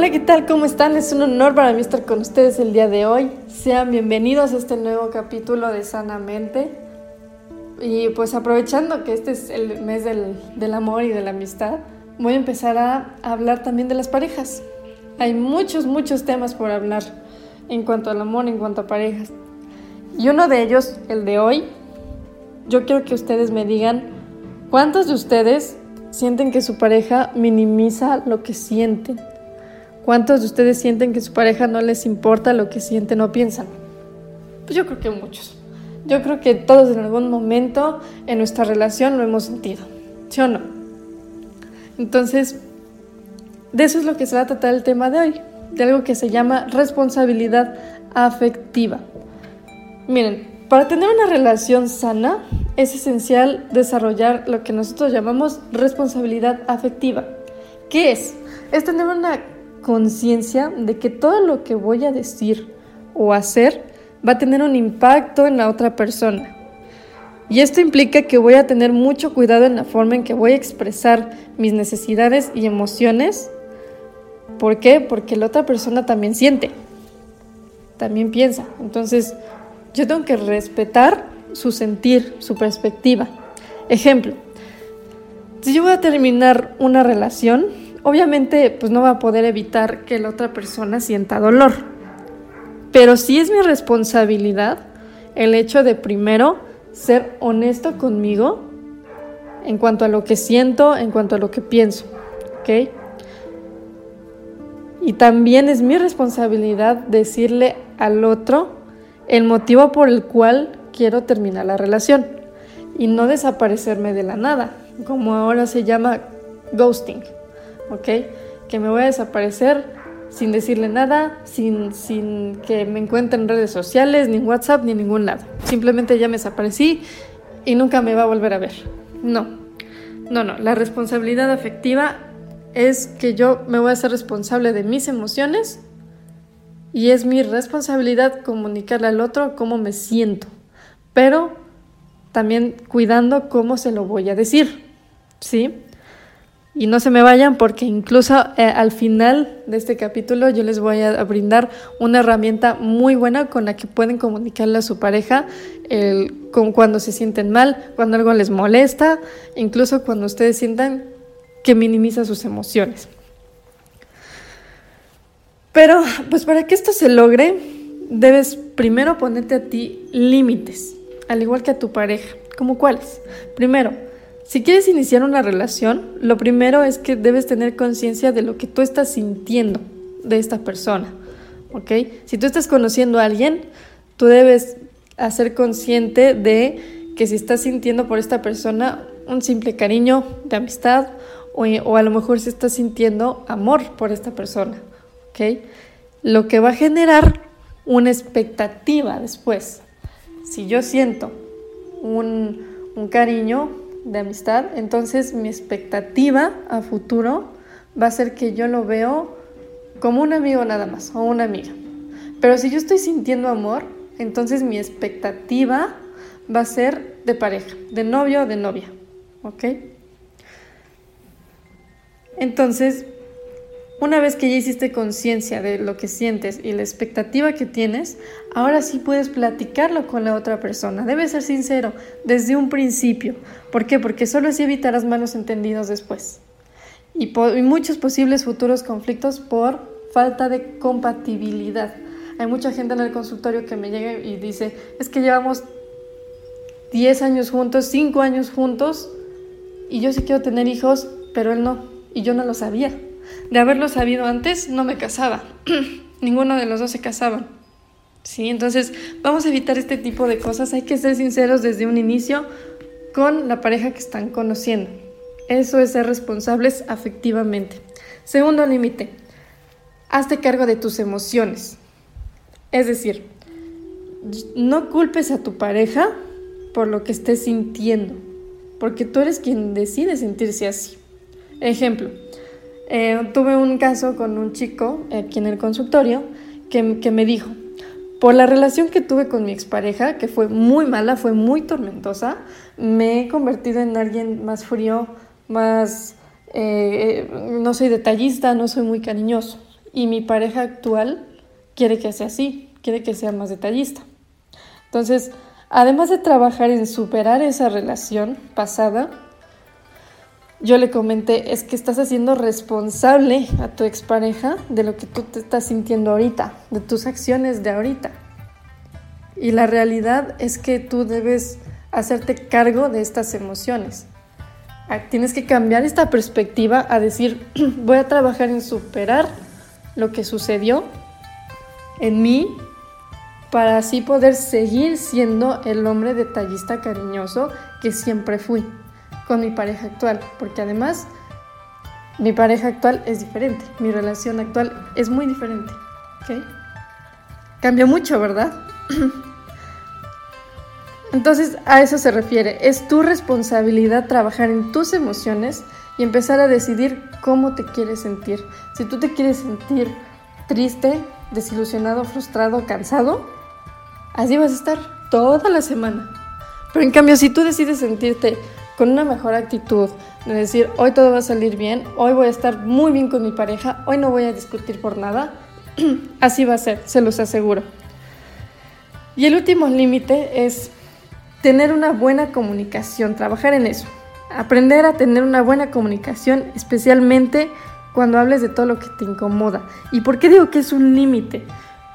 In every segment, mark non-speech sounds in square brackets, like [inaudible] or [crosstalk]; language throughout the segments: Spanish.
Hola, ¿qué tal? ¿Cómo están? Es un honor para mí estar con ustedes el día de hoy. Sean bienvenidos a este nuevo capítulo de Sanamente. Y pues aprovechando que este es el mes del, del amor y de la amistad, voy a empezar a hablar también de las parejas. Hay muchos, muchos temas por hablar en cuanto al amor, en cuanto a parejas. Y uno de ellos, el de hoy, yo quiero que ustedes me digan cuántos de ustedes sienten que su pareja minimiza lo que sienten. ¿Cuántos de ustedes sienten que su pareja no les importa lo que sienten o piensan? Pues yo creo que muchos. Yo creo que todos en algún momento en nuestra relación lo hemos sentido. ¿Sí o no? Entonces, de eso es lo que se va a tratar el tema de hoy, de algo que se llama responsabilidad afectiva. Miren, para tener una relación sana es esencial desarrollar lo que nosotros llamamos responsabilidad afectiva. ¿Qué es? Es tener una conciencia de que todo lo que voy a decir o hacer va a tener un impacto en la otra persona. Y esto implica que voy a tener mucho cuidado en la forma en que voy a expresar mis necesidades y emociones. ¿Por qué? Porque la otra persona también siente, también piensa. Entonces, yo tengo que respetar su sentir, su perspectiva. Ejemplo, si yo voy a terminar una relación, obviamente pues no va a poder evitar que la otra persona sienta dolor. Pero sí es mi responsabilidad el hecho de primero ser honesto conmigo en cuanto a lo que siento, en cuanto a lo que pienso. ¿Ok? Y también es mi responsabilidad decirle al otro el motivo por el cual quiero terminar la relación y no desaparecerme de la nada, como ahora se llama ghosting. ¿Ok? Que me voy a desaparecer sin decirle nada, sin, sin que me encuentre en redes sociales, ni en WhatsApp, ni en ningún lado. Simplemente ya me desaparecí y nunca me va a volver a ver. No, no, no. La responsabilidad afectiva es que yo me voy a ser responsable de mis emociones y es mi responsabilidad comunicarle al otro cómo me siento, pero también cuidando cómo se lo voy a decir, ¿sí? Y no se me vayan porque incluso eh, al final de este capítulo yo les voy a, brindar una herramienta muy buena con la que pueden comunicarle a su pareja con cuando se sienten mal, cuando algo les molesta, incluso cuando ustedes sientan que minimiza sus emociones. Pero pues para que esto se logre, debes primero ponerte a ti límites, al igual que a tu pareja. ¿Cómo cuáles? Primero, si quieres iniciar una relación, lo primero es que debes tener conciencia de lo que tú estás sintiendo de esta persona. ¿Ok? Si tú estás conociendo a alguien, tú debes hacer consciente de que si estás sintiendo por esta persona un simple cariño de amistad o, a lo mejor si estás sintiendo amor por esta persona. ¿Ok? Lo que va a generar una expectativa después. Si yo siento un, un cariño, de amistad, entonces mi expectativa a futuro va a ser que yo lo veo como un amigo nada más o una amiga. Pero si yo estoy sintiendo amor, entonces mi expectativa va a ser de pareja, de novio o de novia. ¿Ok? Entonces, una vez que ya hiciste conciencia de lo que sientes y la expectativa que tienes, ahora sí puedes platicarlo con la otra persona. Debes ser sincero desde un principio. ¿Por qué? Porque solo así evitarás malos entendidos después. Y, y muchos posibles futuros conflictos por falta de compatibilidad. Hay mucha gente en el consultorio que me llega y dice, es que llevamos 10 años juntos, 5 años juntos, y yo sí quiero tener hijos, pero él no, y yo no lo sabía. De haberlo sabido antes, no me casaba. [clears throat] Ninguno de los dos se casaban. ¿Sí? Entonces, vamos a evitar este tipo de cosas. Hay que ser sinceros desde un inicio con la pareja que están conociendo. Eso es ser responsables afectivamente. Segundo límite, hazte cargo de tus emociones. Es decir, no culpes a tu pareja por lo que estés sintiendo, porque tú eres quien decide sentirse así. Ejemplo, eh, tuve un caso con un chico aquí en el consultorio que, que me dijo, por la relación que tuve con mi expareja, que fue muy mala, fue muy tormentosa, me he convertido en alguien más frío, más... Eh, no soy detallista, no soy muy cariñoso. y mi pareja actual quiere que sea así, quiere que sea más detallista. Entonces, además de trabajar en superar esa relación pasada, yo le comenté, es que estás haciendo responsable a tu expareja de lo que tú te estás sintiendo ahorita, de tus acciones de ahorita. Y la realidad es que tú debes hacerte cargo de estas emociones. Ah, tienes que cambiar esta perspectiva a decir, [clears throat] voy a trabajar en superar lo que sucedió en mí para así poder seguir siendo el hombre detallista cariñoso que siempre fui con mi pareja actual, porque además mi pareja actual es diferente, mi relación actual es muy diferente, ¿ok? Cambió mucho, ¿verdad? [clears throat] Entonces a eso se refiere, es tu responsabilidad trabajar en tus emociones y empezar a decidir cómo te quieres sentir. Si tú te quieres sentir triste, desilusionado, frustrado, cansado, así vas a estar toda la semana. Pero en cambio, si tú decides sentirte con una mejor actitud, de decir, hoy todo va a salir bien, hoy voy a estar muy bien con mi pareja, hoy no voy a discutir por nada, [clears throat] así va a ser, se los aseguro. Y el último límite es tener una buena comunicación, trabajar en eso. Aprender a tener una buena comunicación, especialmente cuando hables de todo lo que te incomoda. ¿Y por qué digo que es un límite?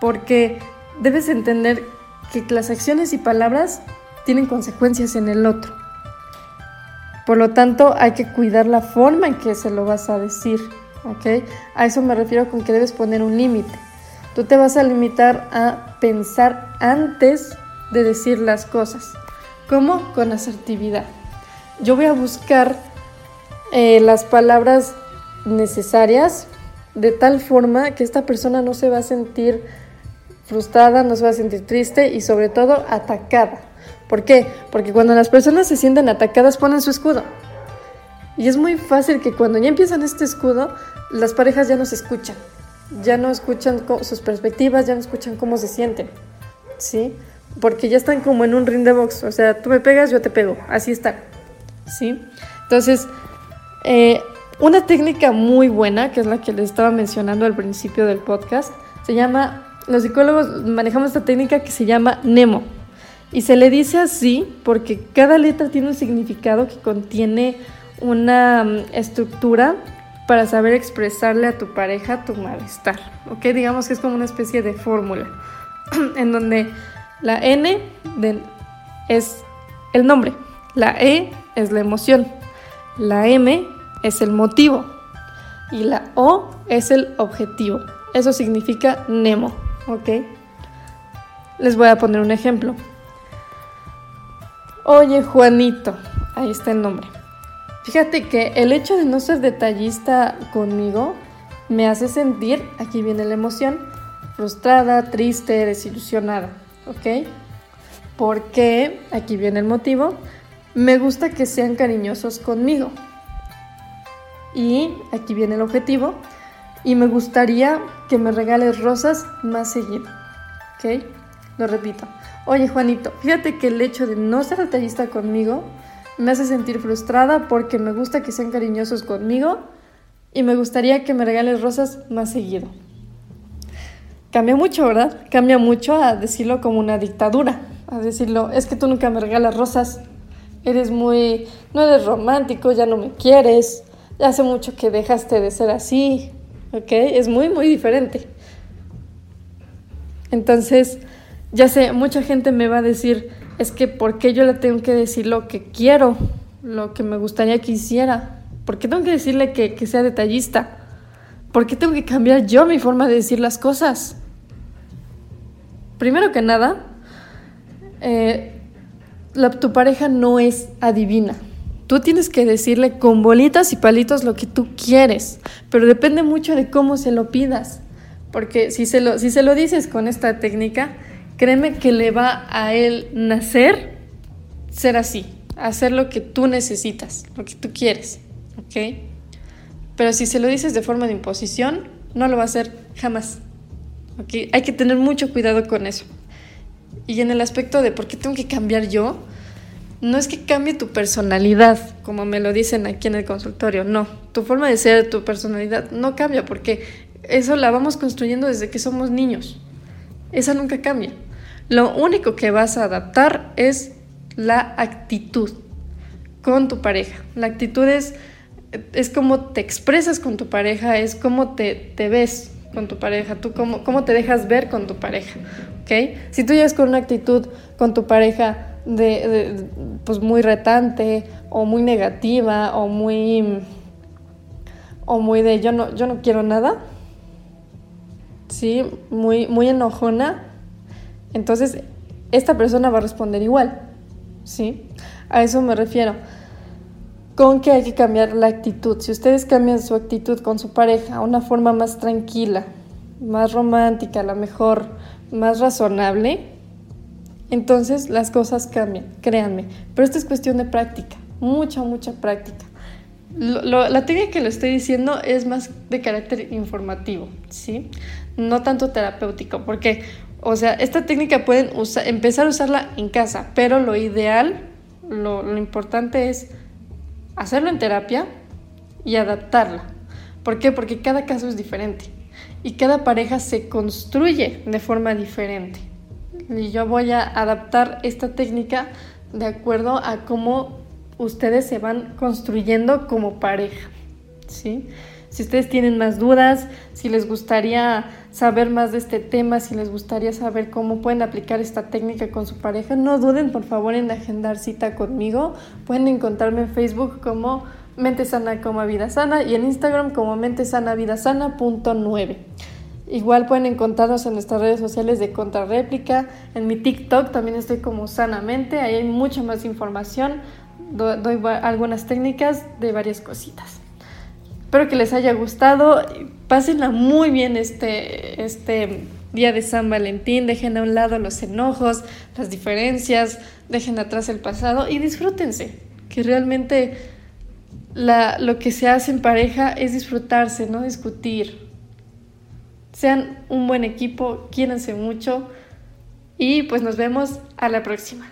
Porque debes entender que las acciones y palabras tienen consecuencias en el otro. Por lo tanto, hay que cuidar la forma en que se lo vas a decir. ¿ok? A eso me refiero con que debes poner un límite. Tú te vas a limitar a pensar antes de decir las cosas. ¿Cómo? Con asertividad. Yo voy a buscar eh, las palabras necesarias de tal forma que esta persona no se va a sentir frustrada, no se va a sentir triste y sobre todo atacada. ¿Por qué? Porque cuando las personas se sienten atacadas ponen su escudo. Y es muy fácil que cuando ya empiezan este escudo, las parejas ya no se escuchan. Ya no escuchan sus perspectivas, ya no escuchan cómo se sienten. ¿Sí? porque ya están como en un ring de box, o sea, tú me pegas, yo te pego, así está, ¿sí? Entonces, eh, una técnica muy buena, que es la que les estaba mencionando al principio del podcast, se llama, los psicólogos manejamos esta técnica que se llama Nemo, y se le dice así porque cada letra tiene un significado que contiene una mm, estructura para saber expresarle a tu pareja tu malestar, ¿ok? Digamos que es como una especie de fórmula [clears throat] en donde la N es el nombre, la E es la emoción, la M es el motivo y la O es el objetivo. Eso significa Nemo, ¿ok? Les voy a poner un ejemplo. Oye, Juanito, ahí está el nombre. Fíjate que el hecho de no ser detallista conmigo me hace sentir, aquí viene la emoción, frustrada, triste, desilusionada. ¿ok? Porque, aquí viene el motivo, me gusta que sean cariñosos conmigo. Y aquí viene el objetivo, y me gustaría que me regales rosas más seguido, ¿ok? Lo repito. Oye, Juanito, fíjate que el hecho de no ser detallista conmigo me hace sentir frustrada porque me gusta que sean cariñosos conmigo y me gustaría que me regales rosas más seguido. Cambia mucho, ¿verdad? Cambia mucho a decirlo como una dictadura, a decirlo, es que tú nunca me regalas rosas, eres muy, no eres romántico, ya no me quieres, ya hace mucho que dejaste de ser así, ¿ok? Es muy, muy diferente. Entonces, ya sé, mucha gente me va a decir, es que ¿por qué yo le tengo que decir lo que quiero, lo que me gustaría que hiciera? ¿Por qué tengo que decirle que, que sea detallista? ¿Por qué tengo que cambiar yo mi forma de decir las cosas? Primero que nada, eh, tu pareja no es adivina. Tú tienes que decirle con bolitas y palitos lo que tú quieres, pero depende mucho de cómo se lo pidas. Porque si se lo, si se lo dices con esta técnica, créeme que le va a él nacer ser así, hacer lo que tú necesitas, lo que tú quieres, ¿ok? Pero si se lo dices de forma de imposición, no lo va a hacer jamás. Hay que tener mucho cuidado con eso. Y en el aspecto de por qué tengo que cambiar yo, no es que cambie tu personalidad, como me lo dicen aquí en el consultorio, no, tu forma de ser, tu personalidad no cambia porque eso la vamos construyendo desde que somos niños. Esa nunca cambia. Lo único que vas a adaptar es la actitud con tu pareja. La actitud es, es cómo te expresas con tu pareja, es cómo te, te ves con tu pareja, tú cómo, cómo te dejas ver con tu pareja. ¿okay? Si tú llegas con una actitud con tu pareja de, pues muy retante o muy negativa o muy o muy de yo no yo no quiero nada sí muy muy enojona entonces esta persona va a responder igual sí a eso me refiero con que hay que cambiar la actitud si ustedes cambian su actitud con su pareja a una forma más tranquila más romántica a lo mejor más razonable entonces las cosas cambian, créanme. Pero esto es cuestión de práctica, mucha, mucha práctica. La técnica que le estoy diciendo es más de carácter informativo, ¿sí? No tanto terapéutico, porque, o sea, esta técnica pueden empezar a usarla en casa, pero lo ideal, lo, lo importante es hacerlo en terapia y adaptarla. ¿Por qué? Porque cada caso es diferente y cada pareja se construye de forma diferente y yo voy a adaptar esta técnica de acuerdo a cómo ustedes se van construyendo como pareja. ¿sí? Si ustedes tienen más dudas, si les gustaría saber más de este tema, si les gustaría saber cómo pueden aplicar esta técnica con su pareja, no duden por favor en agendar cita conmigo. Pueden encontrarme en Facebook como Mente Sana como Vida Sana y en Instagram como Mente Sana Vida Sana punto Igual pueden encontrarnos en nuestras redes sociales de Contrarréplica, en mi TikTok también estoy como Sanamente, ahí hay mucha más información, doy algunas técnicas de varias cositas. Espero que les haya gustado, pásenla muy bien este, este día de San Valentín, dejen a un lado los enojos, las diferencias, dejen atrás el pasado y disfrútense, que realmente lo que se hace en pareja es disfrutarse, no discutir, sean un buen equipo, quiéranse mucho y pues nos vemos a la próxima.